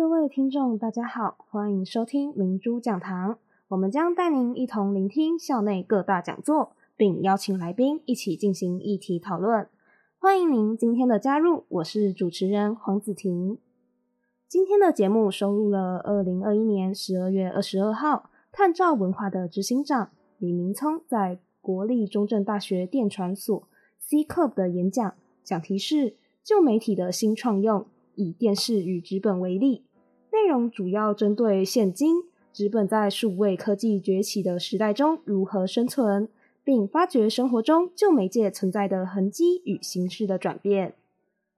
各位听众，大家好，欢迎收听明珠讲堂。我们将带您一同聆听校内各大讲座，并邀请来宾一起进行议题讨论。欢迎您今天的加入，我是主持人黄子婷。今天的节目收录了二零二一年十二月二十二号探照文化的执行长李明聪在国立中正大学电传所 C Club 的演讲，讲题是旧媒体的新创用，以电视与纸本为例，内容主要针对现今纸本在数位科技崛起的时代中如何生存。并发掘生活中旧媒介存在的痕迹与形式的转变。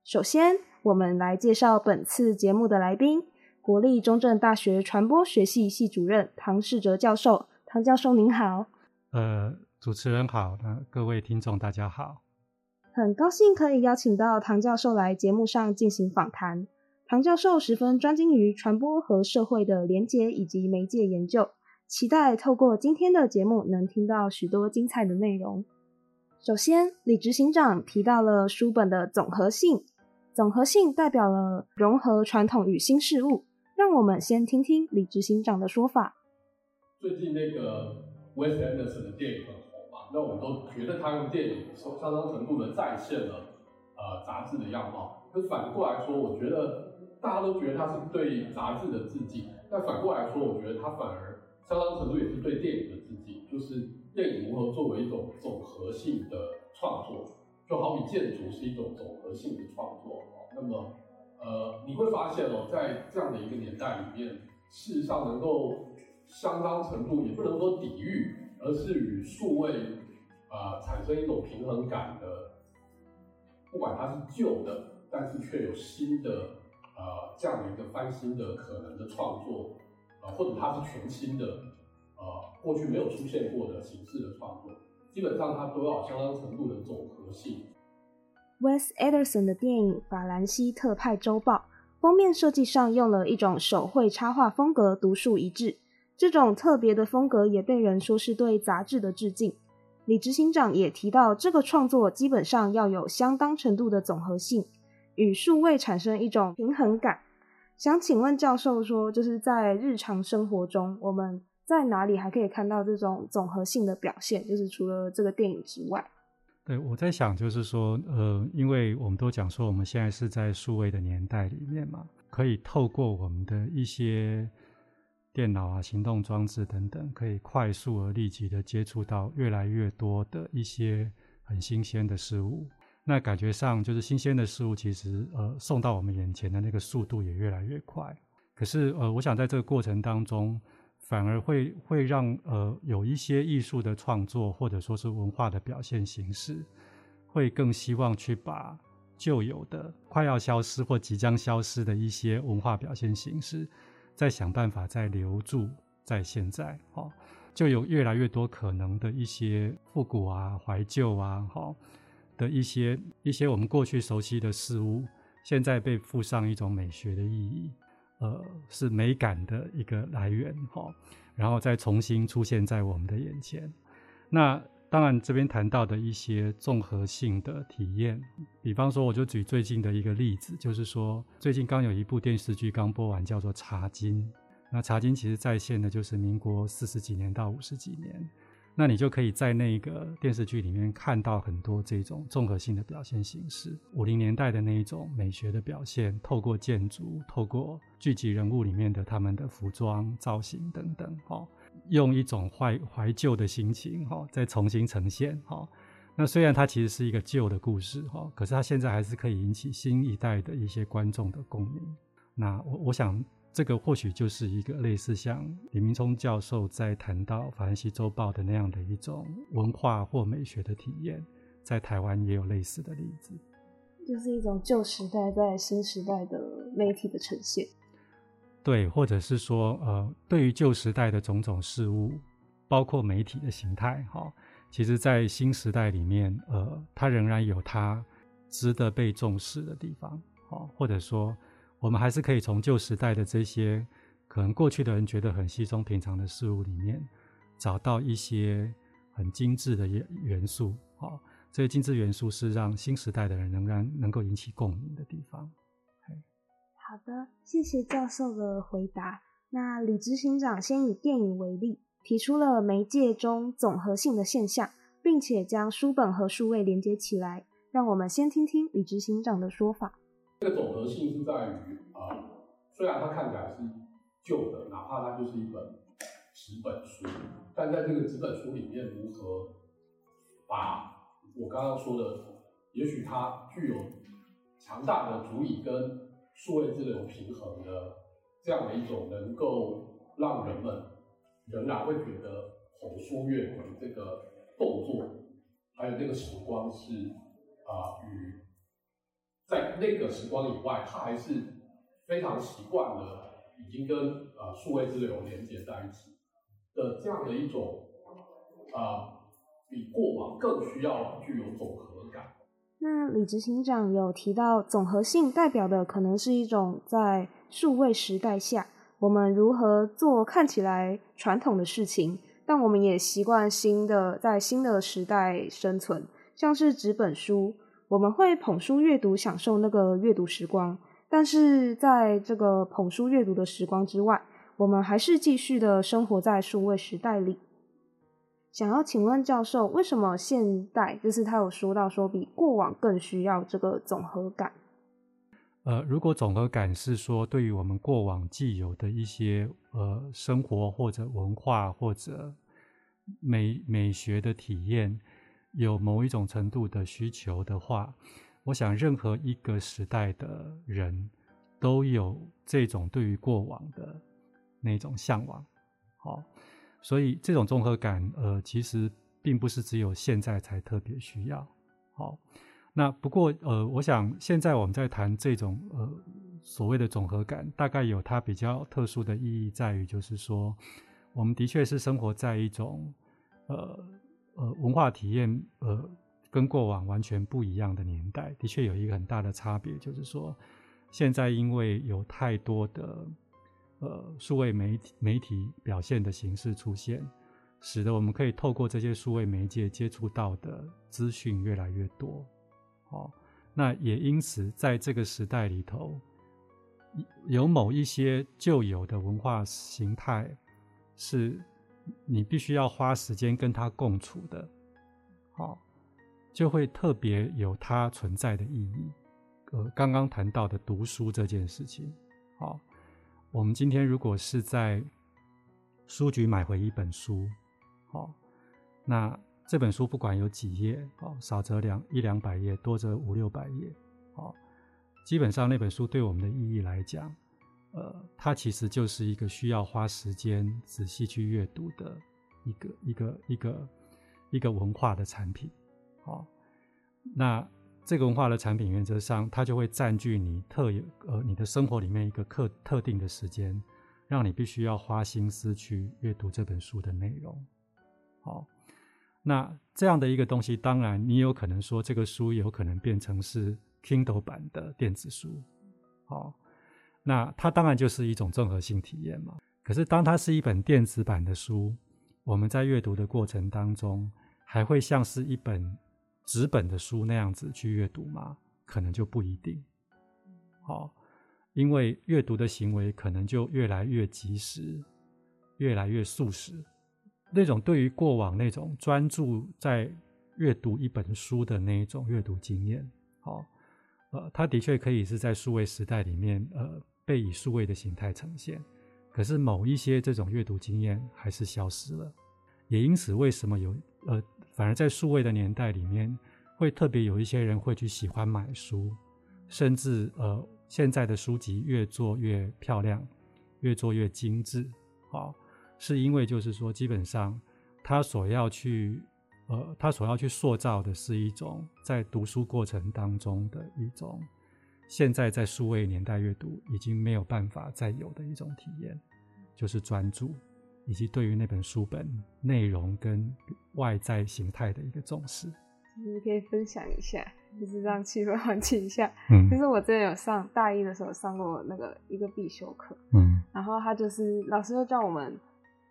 首先，我们来介绍本次节目的来宾——国立中正大学传播学系系主任唐世哲教授。唐教授您好。呃，主持人好，那各位听众大家好。很高兴可以邀请到唐教授来节目上进行访谈。唐教授十分专精于传播和社会的连结以及媒介研究。期待透过今天的节目，能听到许多精彩的内容。首先，李执行长提到了书本的总合性，总合性代表了融合传统与新事物。让我们先听听李执行长的说法。最近那个 Wes Anderson 的电影很红嘛，那我们都觉得他用电影相当程度的再现了呃杂志的样貌。可反过来说，我觉得大家都觉得他是对杂志的致敬，但反过来说，我觉得他反而。相当程度也是对电影的致敬，就是电影如何作为一种总合性的创作，就好比建筑是一种总合性的创作。那么，呃，你会发现哦，在这样的一个年代里面，事实上能够相当程度也不能说抵御，而是与数位啊、产生一种平衡感的，不管它是旧的，但是却有新的、呃、这样的一个翻新的可能的创作。或者它是全新的，呃，过去没有出现过的形式的创作，基本上它都要相当程度的总合性。Wes Anderson 的电影《法兰西特派周报》封面设计上用了一种手绘插画风格，独树一帜。这种特别的风格也被人说是对杂志的致敬。李执行长也提到，这个创作基本上要有相当程度的总合性，与数位产生一种平衡感。想请问教授说，就是在日常生活中，我们在哪里还可以看到这种总合性的表现？就是除了这个电影之外，对，我在想，就是说，呃，因为我们都讲说，我们现在是在数位的年代里面嘛，可以透过我们的一些电脑啊、行动装置等等，可以快速而立即的接触到越来越多的一些很新鲜的事物。那感觉上就是新鲜的事物，其实呃送到我们眼前的那个速度也越来越快。可是呃，我想在这个过程当中，反而会会让呃有一些艺术的创作或者说是文化的表现形式，会更希望去把旧有的快要消失或即将消失的一些文化表现形式，再想办法再留住在现在。哈，就有越来越多可能的一些复古啊、怀旧啊，哈。的一些一些我们过去熟悉的事物，现在被附上一种美学的意义，呃，是美感的一个来源哈，然后再重新出现在我们的眼前。那当然，这边谈到的一些综合性的体验，比方说，我就举最近的一个例子，就是说，最近刚有一部电视剧刚播完，叫做《茶金》。那《茶金》其实再现的就是民国四十几年到五十几年。那你就可以在那个电视剧里面看到很多这种综合性的表现形式，五零年代的那一种美学的表现，透过建筑，透过剧集人物里面的他们的服装造型等等，哈，用一种怀怀旧的心情，哈，再重新呈现，哈。那虽然它其实是一个旧的故事，哈，可是它现在还是可以引起新一代的一些观众的共鸣。那我我想。这个或许就是一个类似像李明聪教授在谈到《法兰西周报》的那样的一种文化或美学的体验，在台湾也有类似的例子，就是一种旧时代在新时代的媒体的呈现。对，或者是说，呃，对于旧时代的种种事物，包括媒体的形态，哈、哦，其实在新时代里面，呃，它仍然有它值得被重视的地方，哦，或者说。我们还是可以从旧时代的这些可能过去的人觉得很稀松平常的事物里面，找到一些很精致的元元素。好，这些精致元素是让新时代的人仍然能够引起共鸣的地方。好的，谢谢教授的回答。那李执行长先以电影为例，提出了媒介中总和性的现象，并且将书本和数位连接起来。让我们先听听李执行长的说法。这个总和性是在虽然它看起来是旧的，哪怕它就是一本纸本书，但在这个纸本书里面，如何把我刚刚说的，也许它具有强大的足以跟数位之流平衡的这样的一种，能够让人们仍然会觉得红书阅读这个动作，还有那个时光是啊与。在那个时光以外，他还是非常习惯的，已经跟呃数位之流连接在一起的这样的一种啊、呃，比过往更需要具有总和感。那李执行长有提到，总和性代表的可能是一种在数位时代下，我们如何做看起来传统的事情，但我们也习惯新的，在新的时代生存，像是纸本书。我们会捧书阅读，享受那个阅读时光，但是在这个捧书阅读的时光之外，我们还是继续的生活在数位时代里。想要请问教授，为什么现代就是他有说到说比过往更需要这个总和感？呃，如果总和感是说对于我们过往既有的一些呃生活或者文化或者美美学的体验。有某一种程度的需求的话，我想任何一个时代的人都有这种对于过往的那种向往。好，所以这种综合感，呃，其实并不是只有现在才特别需要。好，那不过，呃，我想现在我们在谈这种呃所谓的总和感，大概有它比较特殊的意义在于，就是说，我们的确是生活在一种呃。呃，文化体验呃，跟过往完全不一样的年代，的确有一个很大的差别，就是说，现在因为有太多的呃数位媒体媒体表现的形式出现，使得我们可以透过这些数位媒介接触到的资讯越来越多。好，那也因此在这个时代里头，有某一些旧有的文化形态是。你必须要花时间跟它共处的，好，就会特别有它存在的意义。呃，刚刚谈到的读书这件事情，好，我们今天如果是在书局买回一本书，好，那这本书不管有几页，好，少则两一两百页，多则五六百页，好，基本上那本书对我们的意义来讲。呃，它其实就是一个需要花时间仔细去阅读的一个一个一个一个文化的产品。好，那这个文化的产品原则上，它就会占据你特有呃你的生活里面一个特特定的时间，让你必须要花心思去阅读这本书的内容。好，那这样的一个东西，当然你有可能说这个书有可能变成是 Kindle 版的电子书。好。那它当然就是一种综合性体验嘛。可是当它是一本电子版的书，我们在阅读的过程当中，还会像是一本纸本的书那样子去阅读吗？可能就不一定。好，因为阅读的行为可能就越来越及时，越来越速食。那种对于过往那种专注在阅读一本书的那一种阅读经验，好，呃，它的确可以是在数位时代里面，呃。被以数位的形态呈现，可是某一些这种阅读经验还是消失了，也因此，为什么有呃，反而在数位的年代里面，会特别有一些人会去喜欢买书，甚至呃，现在的书籍越做越漂亮，越做越精致，好，是因为就是说，基本上他所要去呃，他所要去塑造的是一种在读书过程当中的一种。现在在数位年代阅读已经没有办法再有的一种体验，就是专注，以及对于那本书本内容跟外在形态的一个重视。你可以分享一下，就是让气氛缓解一下。嗯，就是我之前有上大一的时候上过那个一个必修课，嗯，然后他就是老师就叫我们，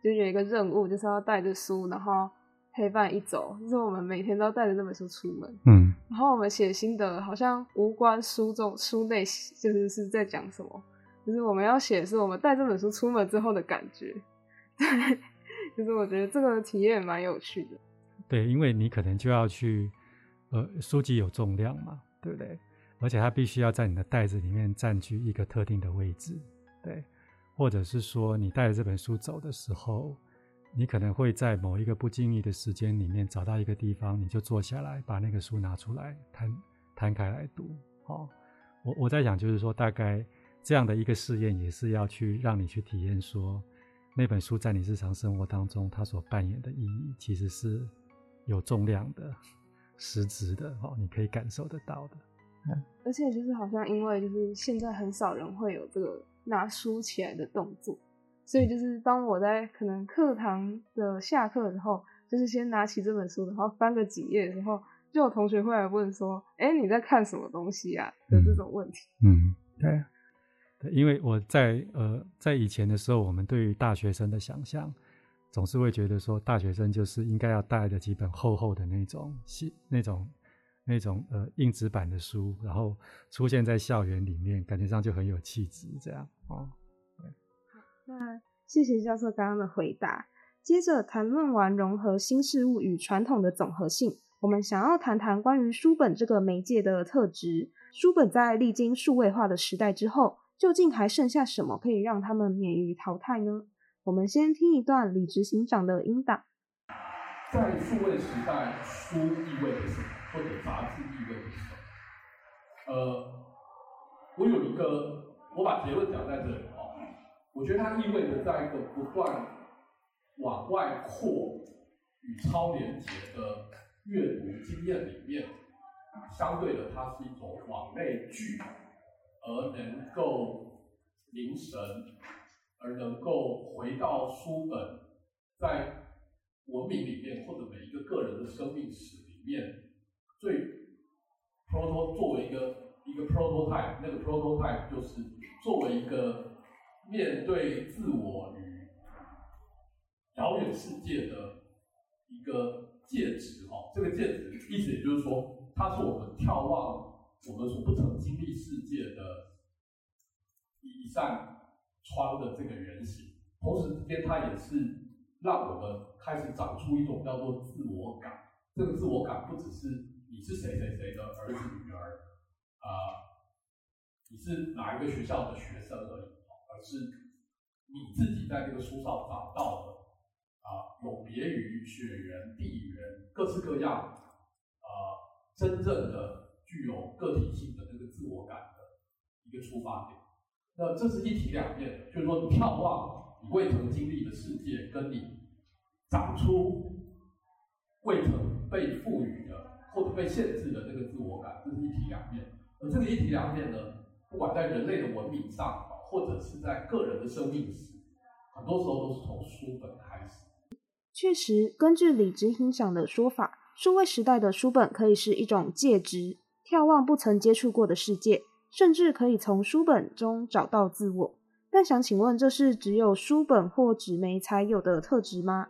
就有一个任务，就是要带着书，然后。陪伴一周，就是我们每天都带着这本书出门。嗯，然后我们写心得，好像无关书中书内，就是是在讲什么。就是我们要写是我们带这本书出门之后的感觉。对，就是我觉得这个体验蛮有趣的。对，因为你可能就要去，呃，书籍有重量嘛，对不对？而且它必须要在你的袋子里面占据一个特定的位置，对。或者是说，你带着这本书走的时候，你可能会在某一个不经意的时间里面找到一个地方，你就坐下来，把那个书拿出来，摊摊开来读。哦，我我在想，就是说，大概这样的一个试验，也是要去让你去体验，说那本书在你日常生活当中它所扮演的意义，其实是有重量的、实质的，哦，你可以感受得到的。嗯，而且就是好像因为就是现在很少人会有这个。拿书起来的动作，所以就是当我在可能课堂的下课的时候，就是先拿起这本书，然后翻个几页的时候，就有同学会来问说：“哎、欸，你在看什么东西啊？”的这种问题。嗯，对，对，因为我在呃在以前的时候，我们对于大学生的想象，总是会觉得说，大学生就是应该要带着几本厚厚的那种细那种。那种呃硬纸板的书，然后出现在校园里面，感觉上就很有气质，这样哦。好，那谢谢教授刚刚的回答。接着谈论完融合新事物与传统的总和性，我们想要谈谈关于书本这个媒介的特质。书本在历经数位化的时代之后，究竟还剩下什么可以让他们免于淘汰呢？我们先听一段李执行长的音档。在数位时代，书意味着什么？或者杂志意味着什么？呃，我有一个，我把结论讲在这里哦。我觉得它意味着在一个不断往外扩与超连接的阅读经验里面，相对的，它是一种往内聚，而能够凝神，而能够回到书本，在文明里面或者每一个个人的生命史里面。最 proto 作为一个一个 prototype，那个 prototype 就是作为一个面对自我与遥远世界的一个介质哈，这个介质意思也就是说，它是我们眺望我们所不曾经历世界的一扇窗的这个原型，同时之间它也是让我们开始长出一种叫做自我感，这个自我感不只是。你是谁谁谁的儿子女儿，啊、你是哪一个学校的学生而已，而是你自己在这个书上找到的，啊、有别于血缘、地缘各式各样，啊、真正的具有个体性的这个自我感的一个出发点。那这是一体两面，就是说你眺望你未曾经历的世界，跟你长出未曾被赋予的。或者被限制的这个自我感，这是一体两面。而这个一体两面呢，不管在人类的文明上，或者是在个人的生命史，很多时候都是从书本开始。确实，根据李执行长的说法，数位时代的书本可以是一种介质，眺望不曾接触过的世界，甚至可以从书本中找到自我。但想请问，这是只有书本或纸媒才有的特质吗？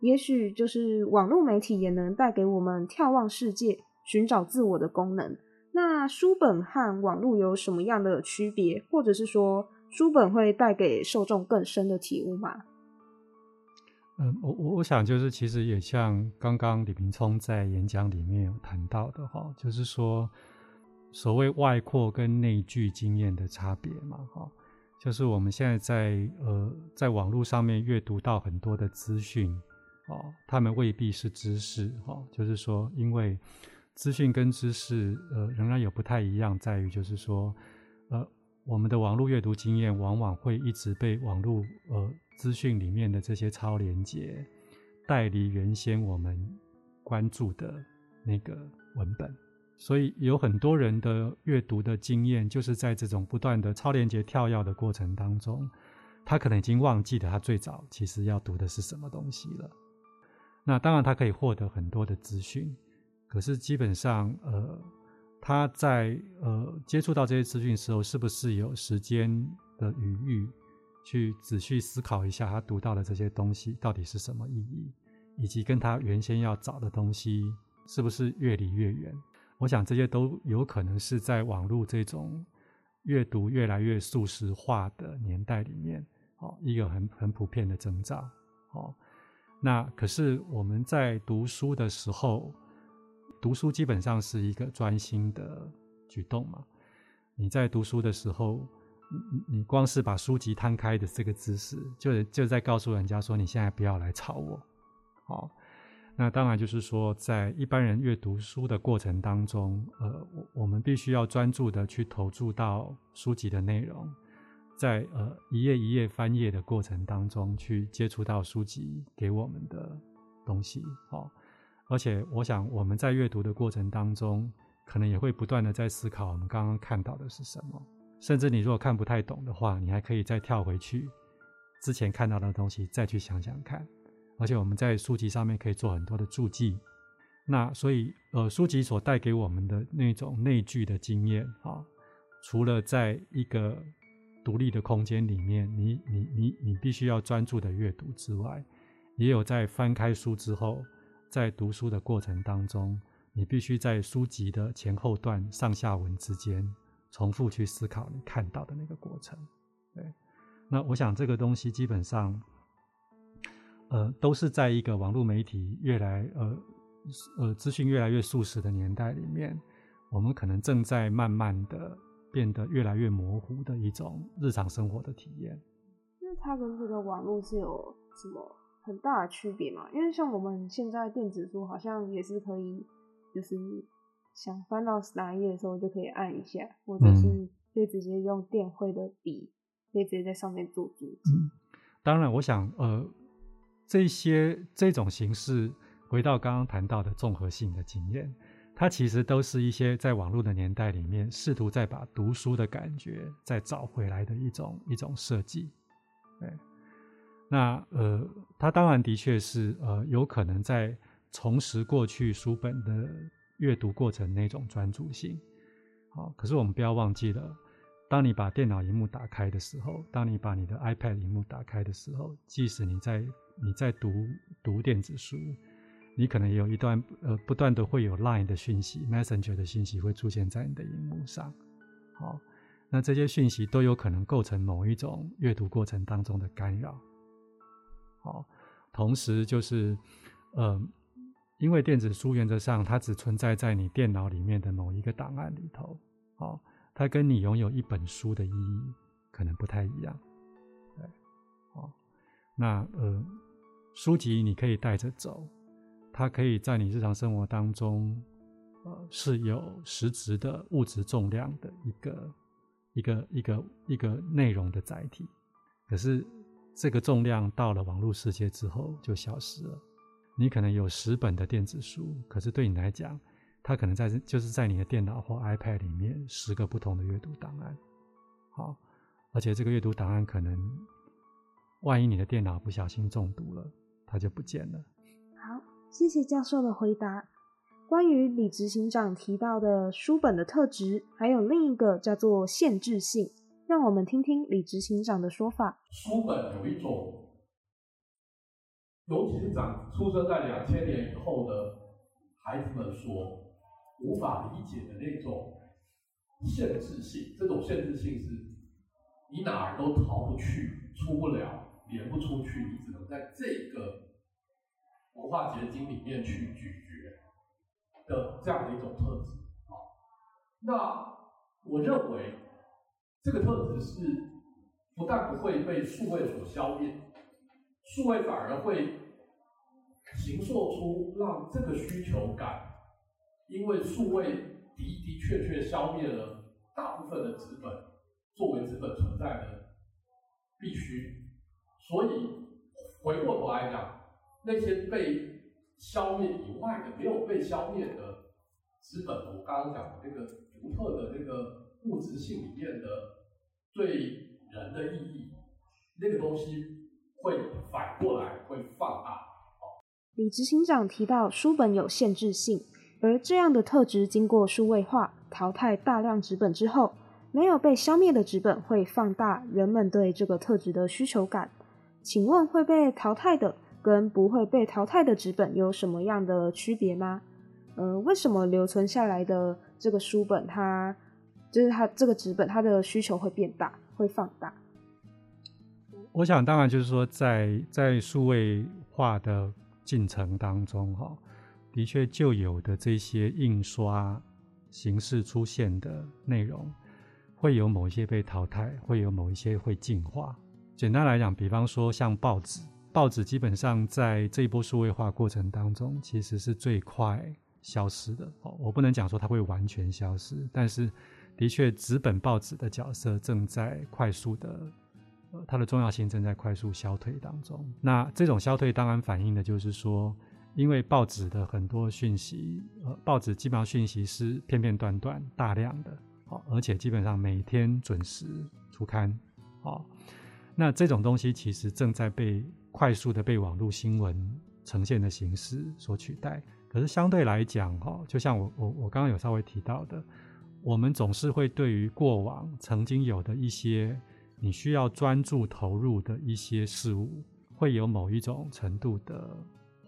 也许就是网络媒体也能带给我们眺望世界、寻找自我的功能。那书本和网络有什么样的区别？或者是说，书本会带给受众更深的体悟吗？嗯，我我我想就是其实也像刚刚李明聪在演讲里面有谈到的哈，就是说所谓外扩跟内聚经验的差别嘛哈，就是我们现在在呃在网络上面阅读到很多的资讯。哦，他们未必是知识，哦，就是说，因为资讯跟知识，呃，仍然有不太一样，在于就是说，呃，我们的网络阅读经验往往会一直被网络呃资讯里面的这些超连接带离原先我们关注的那个文本，所以有很多人的阅读的经验，就是在这种不断的超连接跳跃的过程当中，他可能已经忘记了他最早其实要读的是什么东西了。那当然，他可以获得很多的资讯，可是基本上，呃，他在呃接触到这些资讯的时候，是不是有时间的余裕去仔细思考一下他读到的这些东西到底是什么意义，以及跟他原先要找的东西是不是越离越远？我想这些都有可能是在网络这种阅读越来越速食化的年代里面，哦，一个很很普遍的征兆，哦，那可是我们在读书的时候，读书基本上是一个专心的举动嘛。你在读书的时候，你你光是把书籍摊开的这个姿势，就就在告诉人家说，你现在不要来吵我，好。那当然就是说，在一般人阅读书的过程当中，呃，我我们必须要专注的去投注到书籍的内容，在呃一页一页翻页的过程当中，去接触到书籍给我们的东西，好。而且我想我们在阅读的过程当中，可能也会不断的在思考我们刚刚看到的是什么，甚至你如果看不太懂的话，你还可以再跳回去之前看到的东西，再去想想看。而且我们在书籍上面可以做很多的注记，那所以呃书籍所带给我们的那种内聚的经验啊，除了在一个独立的空间里面，你你你你必须要专注的阅读之外，也有在翻开书之后，在读书的过程当中，你必须在书籍的前后段上下文之间重复去思考你看到的那个过程。对，那我想这个东西基本上。呃，都是在一个网络媒体越来呃呃资讯越来越速食的年代里面，我们可能正在慢慢的变得越来越模糊的一种日常生活的体验。那它跟这个网络是有什么很大的区别嘛？因为像我们现在电子书好像也是可以，就是想翻到哪一页的时候就可以按一下，或者是可以直接用电绘的笔，可以直接在上面做注记。嗯，当然，我想呃。这些这种形式，回到刚刚谈到的综合性的经验，它其实都是一些在网络的年代里面，试图再把读书的感觉再找回来的一种一种设计。对，那呃，它当然的确是呃，有可能在重拾过去书本的阅读过程那种专注性。好，可是我们不要忘记了，当你把电脑荧幕打开的时候，当你把你的 iPad 荧幕打开的时候，即使你在你在读读电子书，你可能有一段呃不断的会有 Line 的讯息、Messenger 的讯息会出现在你的荧幕上。好，那这些讯息都有可能构成某一种阅读过程当中的干扰。好，同时就是呃，因为电子书原则上它只存在在你电脑里面的某一个档案里头。好，它跟你拥有一本书的意义可能不太一样。对，好，那呃。书籍你可以带着走，它可以在你日常生活当中，呃，是有实质的物质重量的一个一个一个一个内容的载体。可是这个重量到了网络世界之后就消失了。你可能有十本的电子书，可是对你来讲，它可能在就是在你的电脑或 iPad 里面十个不同的阅读档案。好，而且这个阅读档案可能，万一你的电脑不小心中毒了。它就不见了。好，谢谢教授的回答。关于李执行长提到的书本的特质，还有另一个叫做限制性，让我们听听李执行长的说法。书本有一种，尤其是长出生在两千年以后的孩子们所无法理解的那种限制性。这种限制性是，你哪儿都逃不去，出不了。连不出去，你只能在这个文化结晶里面去咀嚼的这样的一种特质。啊，那我认为这个特质是不但不会被数位所消灭，数位反而会形塑出让这个需求感，因为数位的的确确消灭了大部分的资本作为资本存在的必须。所以回过头来讲，那些被消灭以外的、没有被消灭的资本，我刚刚讲的那个独特的那个物质性里面的对人的意义，那个东西会反过来会放大。李执行长提到书本有限制性，而这样的特质经过数位化淘汰大量纸本之后，没有被消灭的纸本会放大人们对这个特质的需求感。请问会被淘汰的跟不会被淘汰的纸本有什么样的区别吗？呃，为什么留存下来的这个书本它就是它这个纸本它的需求会变大，会放大。我想，当然就是说在，在数位化的进程当中，哈，的确旧有的这些印刷形式出现的内容，会有某一些被淘汰，会有某一些会进化。简单来讲，比方说像报纸，报纸基本上在这一波数位化过程当中，其实是最快消失的。哦，我不能讲说它会完全消失，但是的确，纸本报纸的角色正在快速的，呃，它的重要性正在快速消退当中。那这种消退当然反映的就是说，因为报纸的很多讯息，呃，报纸基本上讯息是片片段段、大量的，好，而且基本上每天准时出刊，好。那这种东西其实正在被快速的被网络新闻呈现的形式所取代。可是相对来讲，哈，就像我我我刚刚有稍微提到的，我们总是会对于过往曾经有的一些你需要专注投入的一些事物，会有某一种程度的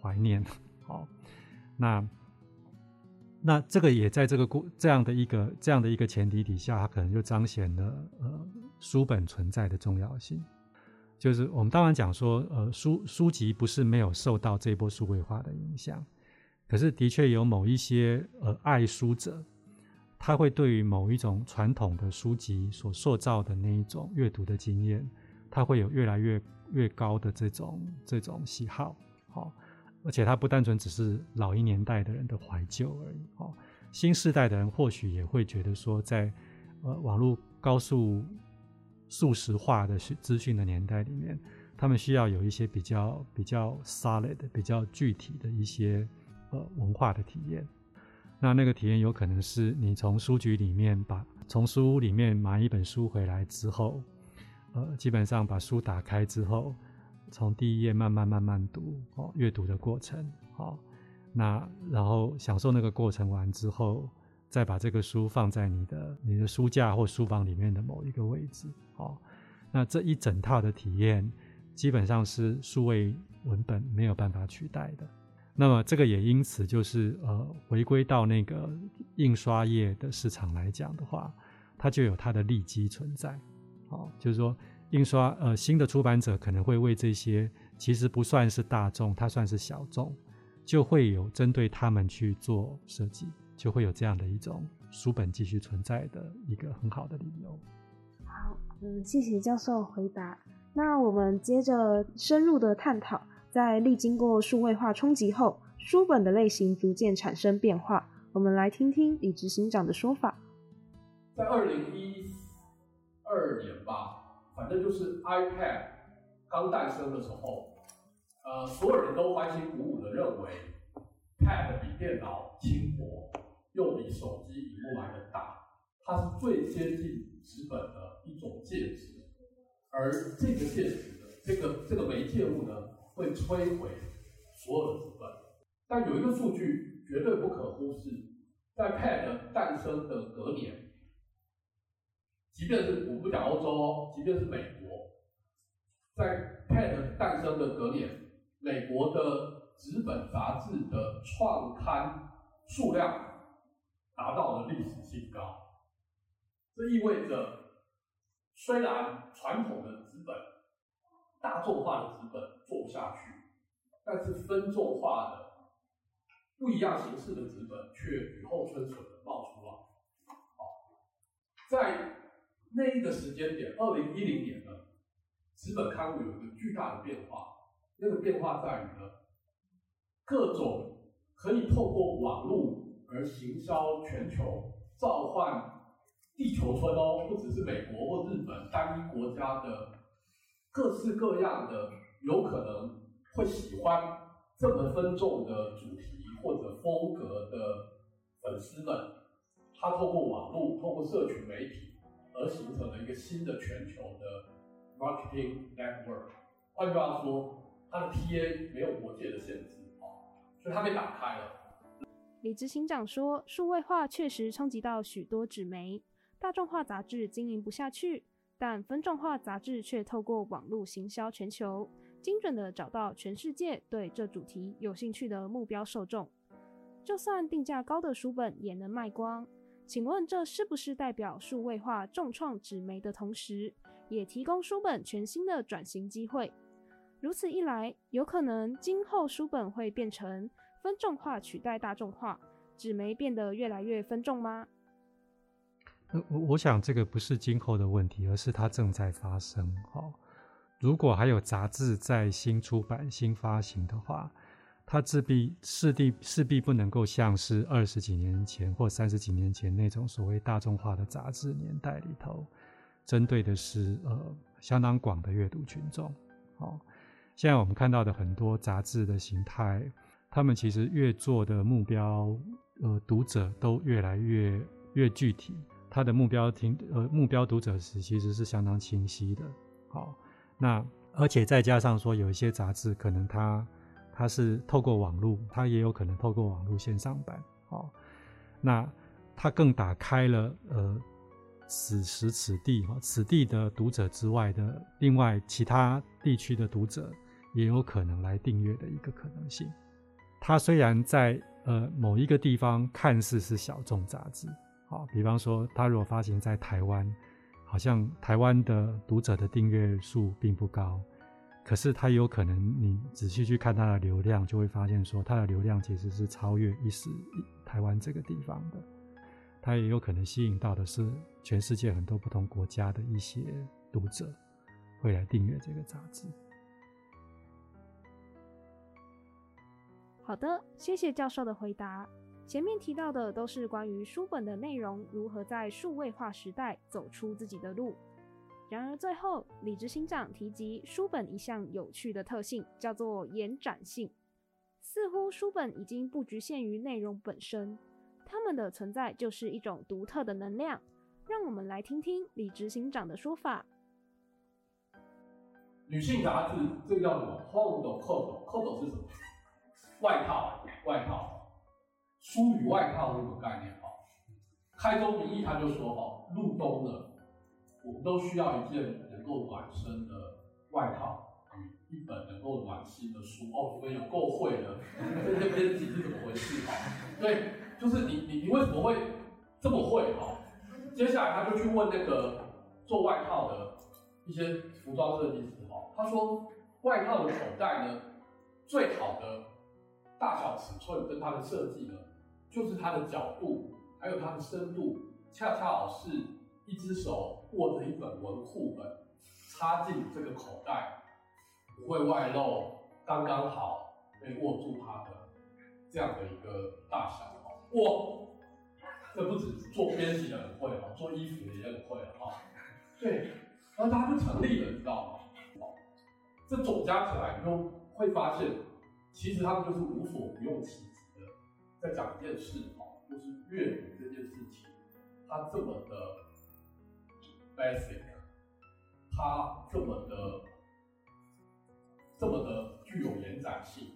怀念。好，那那这个也在这个过这样的一个这样的一个前提底下，它可能就彰显了呃书本存在的重要性。就是我们当然讲说，呃，书书籍不是没有受到这一波数位化的影响，可是的确有某一些呃爱书者，他会对于某一种传统的书籍所塑造的那一种阅读的经验，他会有越来越越高的这种这种喜好，好，而且他不单纯只是老一年代的人的怀旧而已，好，新世代的人或许也会觉得说在，呃网络高速。速食化的资讯的年代里面，他们需要有一些比较比较 solid、比较具体的一些呃文化的体验。那那个体验有可能是你从书局里面把从书屋里面买一本书回来之后，呃，基本上把书打开之后，从第一页慢慢慢慢读哦，阅读的过程，哦，那然后享受那个过程完之后。再把这个书放在你的你的书架或书房里面的某一个位置，好，那这一整套的体验基本上是数位文本没有办法取代的。那么这个也因此就是呃，回归到那个印刷业的市场来讲的话，它就有它的利基存在，好，就是说印刷呃新的出版者可能会为这些其实不算是大众，它算是小众，就会有针对他们去做设计。就会有这样的一种书本继续存在的一个很好的理由。好，嗯，谢谢教授回答。那我们接着深入的探讨，在历经过数位化冲击后，书本的类型逐渐产生变化。我们来听听李执行长的说法。在二零一二年吧，反正就是 iPad 刚诞生的时候，呃，所有人都欢欣鼓舞的认为，Pad 比电脑轻薄。又比手机屏幕来的大，它是最接近纸本的一种介质，而这个介质的这个这个媒介物呢，会摧毁所有的纸本。但有一个数据绝对不可忽视，在 Pad 诞生的隔年，即便是我不讲欧洲哦，即便是美国，在 Pad 诞生的隔年，美国的纸本杂志的创刊数量。达到了历史新高，这意味着，虽然传统的纸本、大众化的资本做不下去，但是分众化的、不一样形式的资本却雨后春笋的冒出来。好，在那一个时间点，二零一零年呢，资本刊物有一个巨大的变化，那个变化在于呢，各种可以透过网络。而行销全球，召唤地球村哦，不只是美国或日本单一国家的各式各样的有可能会喜欢这么分众的主题或者风格的粉丝们，他透过网络、透过社群媒体而形成了一个新的全球的 marketing network。换句话说，它的 TA 没有国界的限制啊，所以它被打开了。李执行长说：“数位化确实冲击到许多纸媒，大众化杂志经营不下去，但分众化杂志却透过网络行销全球，精准地找到全世界对这主题有兴趣的目标受众。就算定价高的书本也能卖光，请问这是不是代表数位化重创纸媒的同时，也提供书本全新的转型机会？如此一来，有可能今后书本会变成分众化取代大众化，纸媒变得越来越分众吗？我我想这个不是今后的问题，而是它正在发生。哈，如果还有杂志在新出版、新发行的话。它势必势必势必不能够像是二十几年前或三十几年前那种所谓大众化的杂志年代里头，针对的是呃相当广的阅读群众。哦，现在我们看到的很多杂志的形态，他们其实越做的目标呃读者都越来越越具体，他的目标听呃目标读者是其实是相当清晰的。好，那而且再加上说有一些杂志可能它。它是透过网络，它也有可能透过网络线上版，哦，那它更打开了呃此时此地哈此地的读者之外的另外其他地区的读者也有可能来订阅的一个可能性。它虽然在呃某一个地方看似是小众杂志，好，比方说它如果发行在台湾，好像台湾的读者的订阅数并不高。可是它有可能，你仔细去看它的流量，就会发现说，它的流量其实是超越一时台湾这个地方的。它也有可能吸引到的是全世界很多不同国家的一些读者，会来订阅这个杂志。好的，谢谢教授的回答。前面提到的都是关于书本的内容如何在数位化时代走出自己的路。然而，最后李执行长提及书本一项有趣的特性，叫做延展性。似乎书本已经不局限于内容本身，它们的存在就是一种独特的能量。让我们来听听李执行长的说法。女性杂志这个叫什么？Home 的 coat，coat 是什么？外套，外套。书与外套这个概念哈，开宗明义他就说哈，入冬了。我们都需要一件能够暖身的外套，与一本能够暖心的书。哦，你们有够会的，这些编辑是怎么回事？哈，对，就是你你你为什么会这么会？哈，接下来他就去问那个做外套的一些服装设计师，哈，他说外套的口袋呢，最好的大小尺寸跟它的设计呢，就是它的角度还有它的深度，恰恰好是一只手。握着一本文库本，插进这个口袋，不会外露，刚刚好可以握住它的这样的一个大小哦。哇，这不止做编辑的很会哦，做衣服的也很会哦。对，然后它就成立了，你知道吗？这总加起来，你就会发现，其实他们就是无所不用其极，在讲一件事哦，就是阅读这件事情，它这么的。basic，它这么的这么的具有延展性，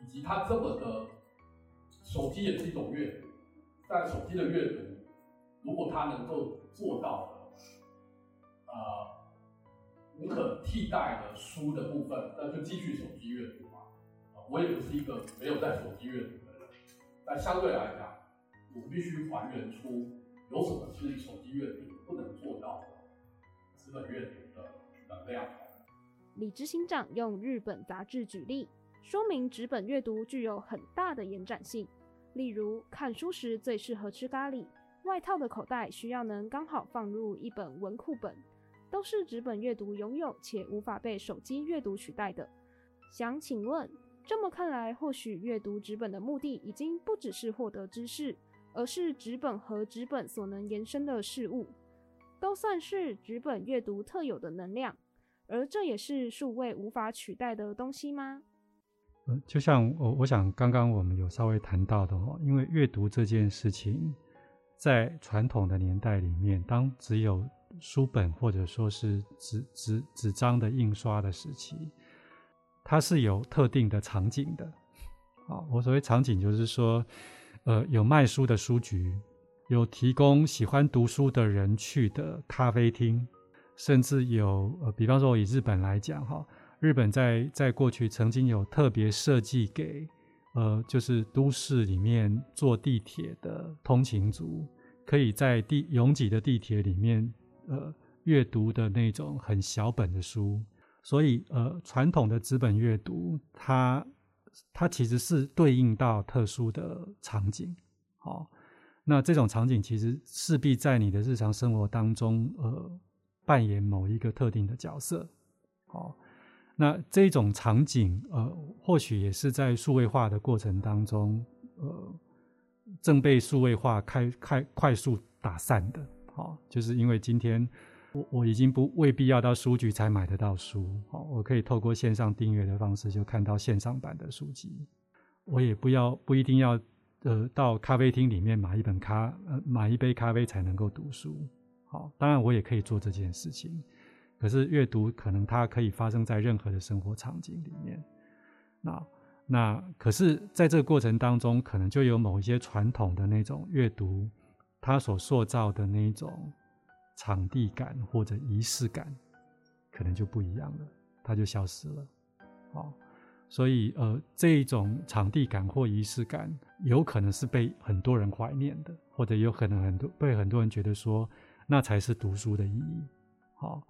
以及它这么的手机也是一种阅读，但手机的阅读，如果它能够做到的，呃，无可替代的书的部分，那就继续手机阅读嘛。我也不是一个没有在手机阅读，但相对来讲，我必须还原出有什么是手机阅读不能做到的。纸本阅读的能量。李执行长用日本杂志举例，说明纸本阅读具有很大的延展性。例如，看书时最适合吃咖喱，外套的口袋需要能刚好放入一本文库本，都是纸本阅读拥有且无法被手机阅读取代的。想请问，这么看来，或许阅读纸本的目的已经不只是获得知识，而是纸本和纸本所能延伸的事物。都算是纸本阅读特有的能量，而这也是数位无法取代的东西吗？嗯，就像我我想刚刚我们有稍微谈到的哦，因为阅读这件事情，在传统的年代里面，当只有书本或者说是纸纸纸张的印刷的时期，它是有特定的场景的。啊，我所谓场景就是说，呃，有卖书的书局。有提供喜欢读书的人去的咖啡厅，甚至有呃，比方说以日本来讲哈，日本在在过去曾经有特别设计给呃，就是都市里面坐地铁的通勤族可以在地拥挤的地铁里面，呃，阅读的那种很小本的书。所以，呃，传统的纸本阅读，它它其实是对应到特殊的场景。好、哦，那这种场景其实势必在你的日常生活当中，呃，扮演某一个特定的角色。好、哦，那这种场景，呃，或许也是在数位化的过程当中，呃，正被数位化开开快速打散的。好、哦，就是因为今天。我我已经不未必要到书局才买得到书，好，我可以透过线上订阅的方式就看到线上版的书籍。我也不要不一定要呃到咖啡厅里面买一本咖呃买一杯咖啡才能够读书，好，当然我也可以做这件事情。可是阅读可能它可以发生在任何的生活场景里面。那那可是在这个过程当中，可能就有某一些传统的那种阅读，它所塑造的那种。场地感或者仪式感，可能就不一样了，它就消失了。哦，所以呃，这一种场地感或仪式感，有可能是被很多人怀念的，或者有可能很多被很多人觉得说，那才是读书的意义。好，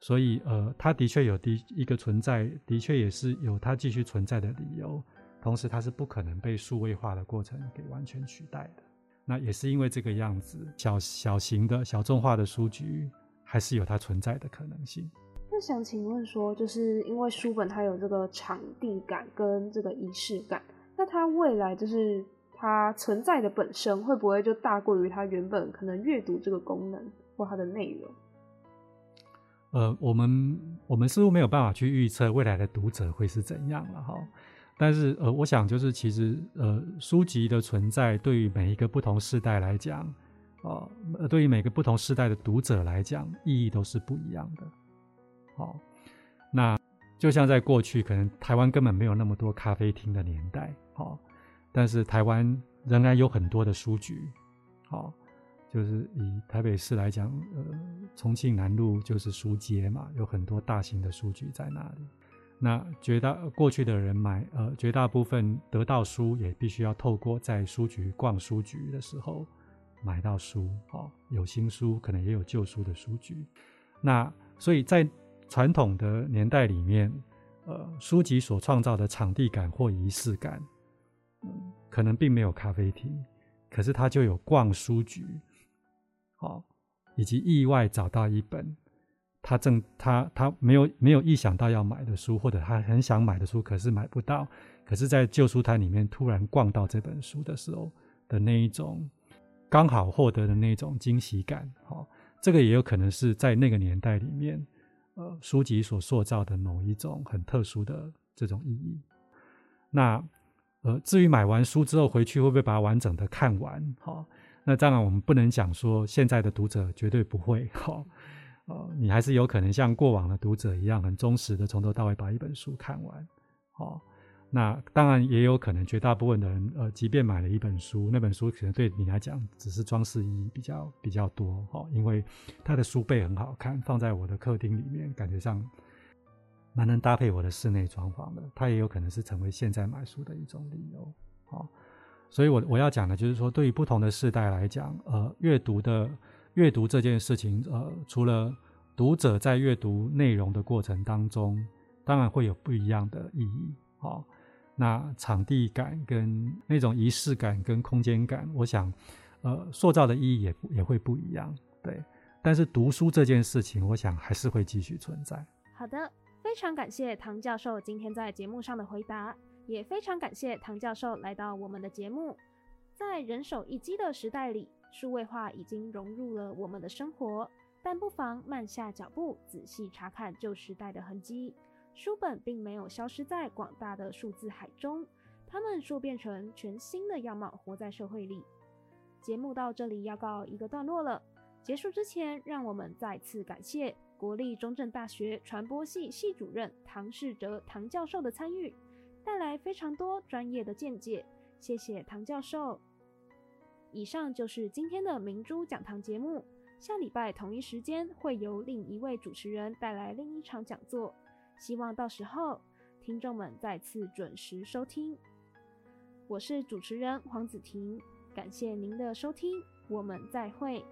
所以呃，它的确有的一个存在，的确也是有它继续存在的理由。同时，它是不可能被数位化的过程给完全取代的。那也是因为这个样子，小小型的小众化的书局还是有它存在的可能性。那想请问说，就是因为书本它有这个场地感跟这个仪式感，那它未来就是它存在的本身会不会就大过于它原本可能阅读这个功能或它的内容？呃，我们我们似乎没有办法去预测未来的读者会是怎样了哈。但是，呃，我想就是其实，呃，书籍的存在对于每一个不同世代来讲，哦、对于每个不同世代的读者来讲，意义都是不一样的。好、哦，那就像在过去，可能台湾根本没有那么多咖啡厅的年代，好、哦，但是台湾仍然有很多的书局，好、哦，就是以台北市来讲，呃，重庆南路就是书街嘛，有很多大型的书局在那里。那绝大过去的人买，呃，绝大部分得到书也必须要透过在书局逛书局的时候买到书，哦，有新书，可能也有旧书的书局。那所以在传统的年代里面，呃，书籍所创造的场地感或仪式感，嗯，可能并没有咖啡厅，可是它就有逛书局，好，以及意外找到一本。他正他他没有没有意想到要买的书，或者他很想买的书，可是买不到。可是，在旧书摊里面突然逛到这本书的时候的那一种刚好获得的那种惊喜感，好，这个也有可能是在那个年代里面，呃，书籍所塑造的某一种很特殊的这种意义。那呃，至于买完书之后回去会不会把它完整的看完，好，那当然我们不能讲说现在的读者绝对不会，好。呃你还是有可能像过往的读者一样，很忠实的从头到尾把一本书看完。哦，那当然也有可能，绝大部分的人，呃，即便买了一本书，那本书可能对你来讲只是装饰意义比较比较多。哦，因为它的书背很好看，放在我的客厅里面，感觉上蛮能搭配我的室内装潢的。它也有可能是成为现在买书的一种理由。哦，所以我我要讲的就是说，对于不同的世代来讲，呃，阅读的。阅读这件事情，呃，除了读者在阅读内容的过程当中，当然会有不一样的意义。好，那场地感跟那种仪式感跟空间感，我想，呃，塑造的意义也也会不一样。对，但是读书这件事情，我想还是会继续存在。好的，非常感谢唐教授今天在节目上的回答，也非常感谢唐教授来到我们的节目。在人手一机的时代里，数位化已经融入了我们的生活，但不妨慢下脚步，仔细查看旧时代的痕迹。书本并没有消失在广大的数字海中，它们说变成全新的样貌，活在社会里。节目到这里要告一个段落了。结束之前，让我们再次感谢国立中正大学传播系系主任唐世哲唐教授的参与，带来非常多专业的见解。谢谢唐教授。以上就是今天的明珠讲堂节目，下礼拜同一时间会由另一位主持人带来另一场讲座，希望到时候听众们再次准时收听。我是主持人黄子婷，感谢您的收听，我们再会。